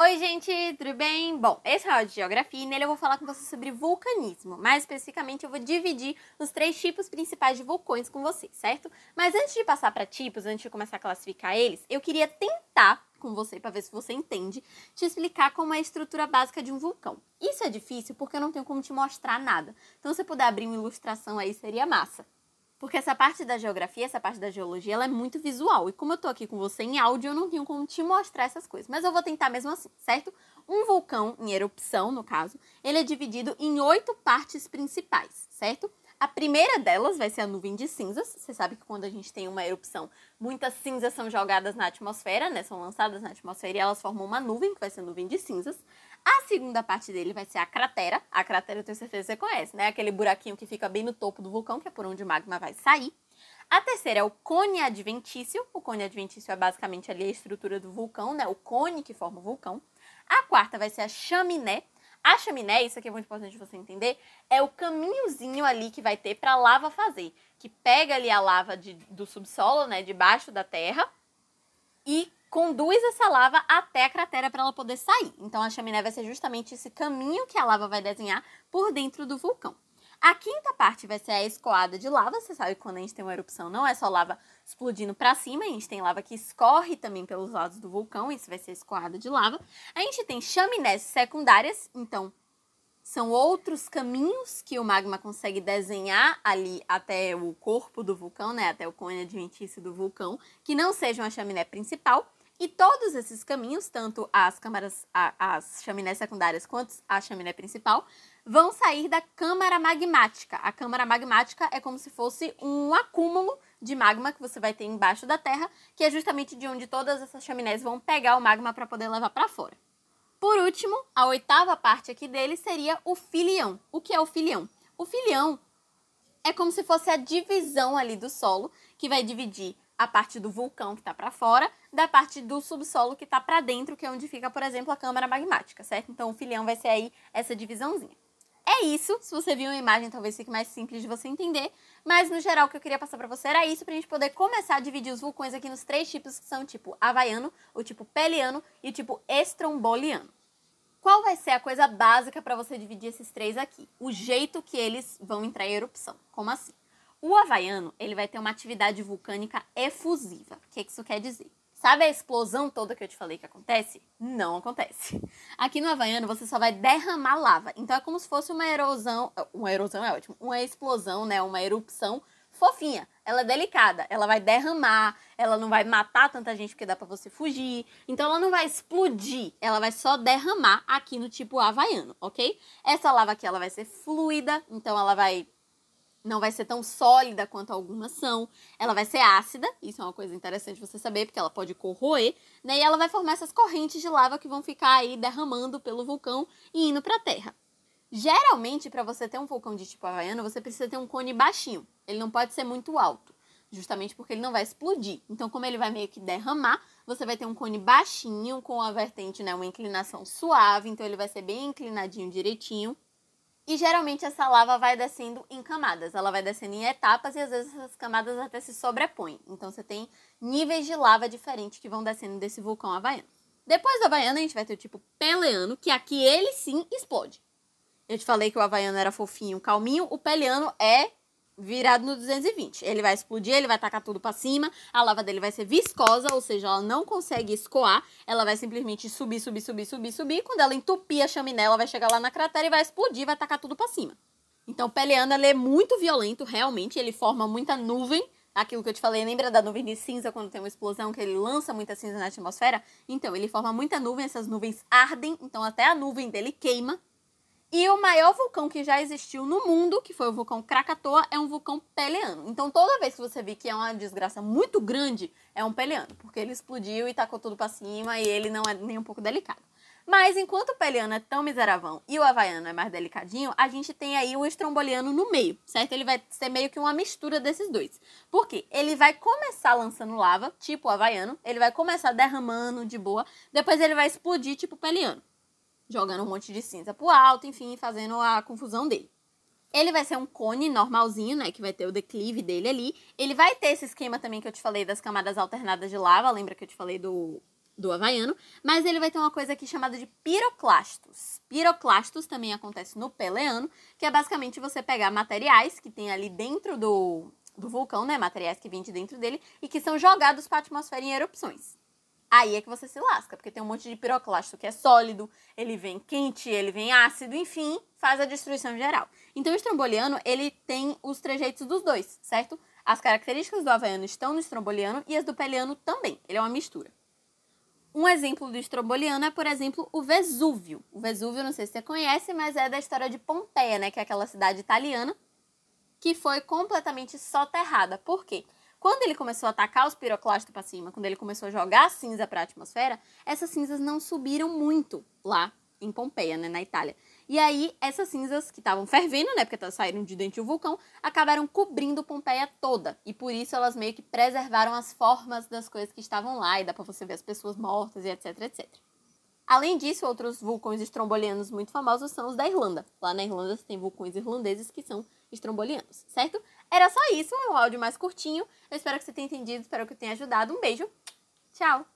Oi, gente, tudo bem? Bom, esse é o áudio de geografia e nele eu vou falar com você sobre vulcanismo. Mais especificamente, eu vou dividir os três tipos principais de vulcões com vocês, certo? Mas antes de passar para tipos, antes de começar a classificar eles, eu queria tentar com você para ver se você entende, te explicar como é a estrutura básica de um vulcão. Isso é difícil porque eu não tenho como te mostrar nada. Então, se você puder abrir uma ilustração aí, seria massa. Porque essa parte da geografia, essa parte da geologia, ela é muito visual. E como eu tô aqui com você em áudio, eu não tenho como te mostrar essas coisas. Mas eu vou tentar mesmo assim, certo? Um vulcão, em erupção, no caso, ele é dividido em oito partes principais, certo? A primeira delas vai ser a nuvem de cinzas. Você sabe que quando a gente tem uma erupção, muitas cinzas são jogadas na atmosfera, né? São lançadas na atmosfera e elas formam uma nuvem, que vai ser a nuvem de cinzas. A segunda parte dele vai ser a cratera. A cratera eu tenho certeza que você conhece, né? Aquele buraquinho que fica bem no topo do vulcão, que é por onde o magma vai sair. A terceira é o cone adventício. O cone adventício é basicamente ali a estrutura do vulcão, né? O cone que forma o vulcão. A quarta vai ser a chaminé. A chaminé, isso aqui é muito importante você entender, é o caminhozinho ali que vai ter para a lava fazer, que pega ali a lava de, do subsolo, né, debaixo da terra, e conduz essa lava até a cratera para ela poder sair. Então a chaminé vai ser justamente esse caminho que a lava vai desenhar por dentro do vulcão. A quinta parte vai ser a escoada de lava. Você sabe que quando a gente tem uma erupção, não é só lava explodindo para cima, a gente tem lava que escorre também pelos lados do vulcão, isso vai ser escoada de lava. A gente tem chaminés secundárias, então são outros caminhos que o magma consegue desenhar ali até o corpo do vulcão, né, até o cone adventício do vulcão, que não sejam a chaminé principal. E todos esses caminhos, tanto as câmaras, as chaminés secundárias quanto a chaminé principal, vão sair da câmara magmática. A câmara magmática é como se fosse um acúmulo de magma que você vai ter embaixo da Terra, que é justamente de onde todas essas chaminés vão pegar o magma para poder levar para fora. Por último, a oitava parte aqui dele seria o filião. O que é o filião? O filião é como se fosse a divisão ali do solo que vai dividir a parte do vulcão que está para fora da parte do subsolo que está para dentro, que é onde fica, por exemplo, a câmara magmática, certo? Então o filião vai ser aí essa divisãozinha. É isso, se você viu uma imagem talvez fique mais simples de você entender, mas no geral o que eu queria passar para você era isso, pra gente poder começar a dividir os vulcões aqui nos três tipos que são o tipo havaiano, o tipo peliano e o tipo estromboliano. Qual vai ser a coisa básica para você dividir esses três aqui? O jeito que eles vão entrar em erupção. Como assim? O havaiano, ele vai ter uma atividade vulcânica efusiva. O que isso quer dizer? Sabe a explosão toda que eu te falei que acontece? Não acontece. Aqui no Havaiano você só vai derramar lava. Então é como se fosse uma erosão. Uma erosão é ótimo. Uma explosão, né? Uma erupção fofinha. Ela é delicada. Ela vai derramar. Ela não vai matar tanta gente porque dá para você fugir. Então ela não vai explodir. Ela vai só derramar aqui no tipo Havaiano, ok? Essa lava aqui ela vai ser fluida. Então ela vai não vai ser tão sólida quanto algumas são. Ela vai ser ácida, isso é uma coisa interessante você saber, porque ela pode corroer, né? E ela vai formar essas correntes de lava que vão ficar aí derramando pelo vulcão e indo para a Terra. Geralmente, para você ter um vulcão de tipo havaiano, você precisa ter um cone baixinho. Ele não pode ser muito alto, justamente porque ele não vai explodir. Então, como ele vai meio que derramar, você vai ter um cone baixinho com a vertente, né, uma inclinação suave, então ele vai ser bem inclinadinho direitinho. E geralmente essa lava vai descendo em camadas, ela vai descendo em etapas e às vezes essas camadas até se sobrepõem. Então você tem níveis de lava diferentes que vão descendo desse vulcão havaiano. Depois do havaiano a gente vai ter o tipo peleano, que aqui ele sim explode. Eu te falei que o havaiano era fofinho, calminho, o peleano é virado no 220. Ele vai explodir, ele vai tacar tudo para cima, a lava dele vai ser viscosa, ou seja, ela não consegue escoar, ela vai simplesmente subir, subir, subir, subir, subir. Quando ela entupir a chaminé, ela vai chegar lá na cratera e vai explodir, vai tacar tudo para cima. Então, ele é muito violento, realmente, ele forma muita nuvem, aquilo que eu te falei, lembra da nuvem de cinza quando tem uma explosão que ele lança muita cinza na atmosfera? Então, ele forma muita nuvem, essas nuvens ardem, então até a nuvem dele queima, e o maior vulcão que já existiu no mundo, que foi o vulcão Krakatoa, é um vulcão peleano. Então toda vez que você vê que é uma desgraça muito grande, é um peleano, porque ele explodiu e tacou tudo para cima e ele não é nem um pouco delicado. Mas enquanto o peleano é tão miseravão e o havaiano é mais delicadinho, a gente tem aí o estromboliano no meio, certo? Ele vai ser meio que uma mistura desses dois. Por quê? Ele vai começar lançando lava, tipo o havaiano, ele vai começar derramando de boa, depois ele vai explodir, tipo o peleano jogando um monte de cinza pro alto, enfim, fazendo a confusão dele. Ele vai ser um cone normalzinho, né? Que vai ter o declive dele ali. Ele vai ter esse esquema também que eu te falei das camadas alternadas de lava. Lembra que eu te falei do, do havaiano, mas ele vai ter uma coisa aqui chamada de piroclastos. Piroclastos também acontece no peleano, que é basicamente você pegar materiais que tem ali dentro do, do vulcão, né, materiais que vêm de dentro dele e que são jogados para a atmosfera em erupções. Aí é que você se lasca, porque tem um monte de piroclasto que é sólido, ele vem quente, ele vem ácido, enfim, faz a destruição geral. Então o estromboliano, ele tem os trejeitos dos dois, certo? As características do havaiano estão no estromboliano e as do peliano também. Ele é uma mistura. Um exemplo do estromboliano é, por exemplo, o Vesúvio. O Vesúvio, não sei se você conhece, mas é da história de Pompeia, né? Que é aquela cidade italiana que foi completamente soterrada. Por quê? Quando ele começou a atacar os piroclastos para cima, quando ele começou a jogar cinza para a atmosfera, essas cinzas não subiram muito lá em Pompeia, né, na Itália. E aí, essas cinzas que estavam fervendo, né, porque saíram de dentro do vulcão, acabaram cobrindo Pompeia toda. E por isso elas meio que preservaram as formas das coisas que estavam lá, e dá para você ver as pessoas mortas e etc, etc. Além disso, outros vulcões estrombolianos muito famosos são os da Irlanda. Lá na Irlanda tem vulcões irlandeses que são estrombolianos, certo? Era só isso, um áudio mais curtinho. Eu espero que você tenha entendido, espero que eu tenha ajudado. Um beijo, tchau!